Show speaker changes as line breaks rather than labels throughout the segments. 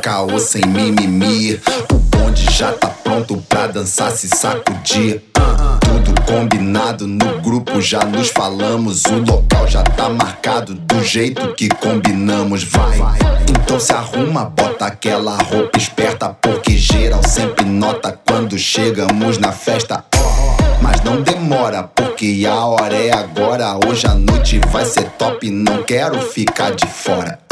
caô, sem mimimi. O bonde já tá pronto pra dançar, se sacudir. Tudo combinado no grupo, já nos falamos. O local já tá marcado do jeito que combinamos. Vai, então se arruma, bota aquela roupa esperta. Porque geral sempre nota quando chegamos na festa. Mas não demora, porque a hora é agora. Hoje a noite vai ser top, não quero ficar de fora.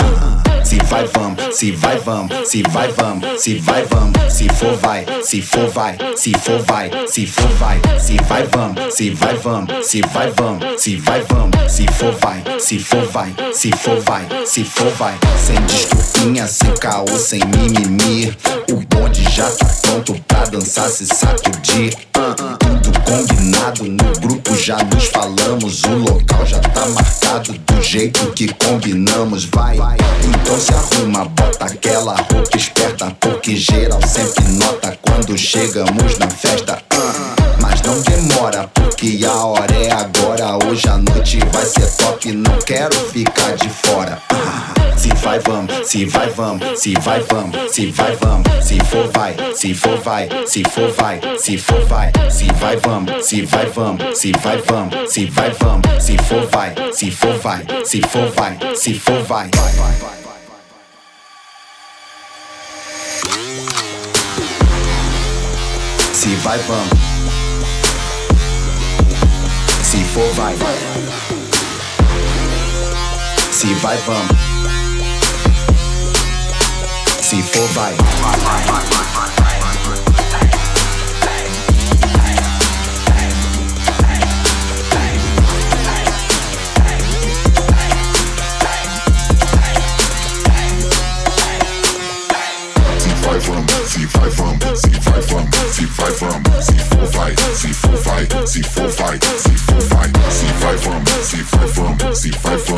Se vai, vamos, se vai, vamos, se vai, vamos, se vai, vamos, se for, vai, se for, vai, se for, vai, se for, vai, se vai, vamos, se vai, vamos, se vai, vamos, se vai, vamos, se for, vai, se for, vai, se for, vai, se for, vai, sem desculpinha, sem caô, sem mimimi. O bonde já tá pronto pra dançar, se sacudir. Tudo combinado. No grupo, já nos falamos. O jeito que combinamos. Vai, então se arruma, bota aquela roupa esperta. Porque geral sempre nota quando chegamos na festa. Mas não demora, porque a hora é agora. Hoje a noite vai ser top, não quero ficar de fora. Se vai, vamos, se vai, vamos, se vai, vamos, se vai, vamos, se for, vai, se for, vai, se for, vai, se for, vai, se vai, vamos, se vai, vamos, se vai, vamos, se vai, vamos, se for, vai, se for, vai, se for, vai, se for, vai. Se vai, vamos. Se for, vai. Se vai, vamos. Se for, vai.
Se vai, see five.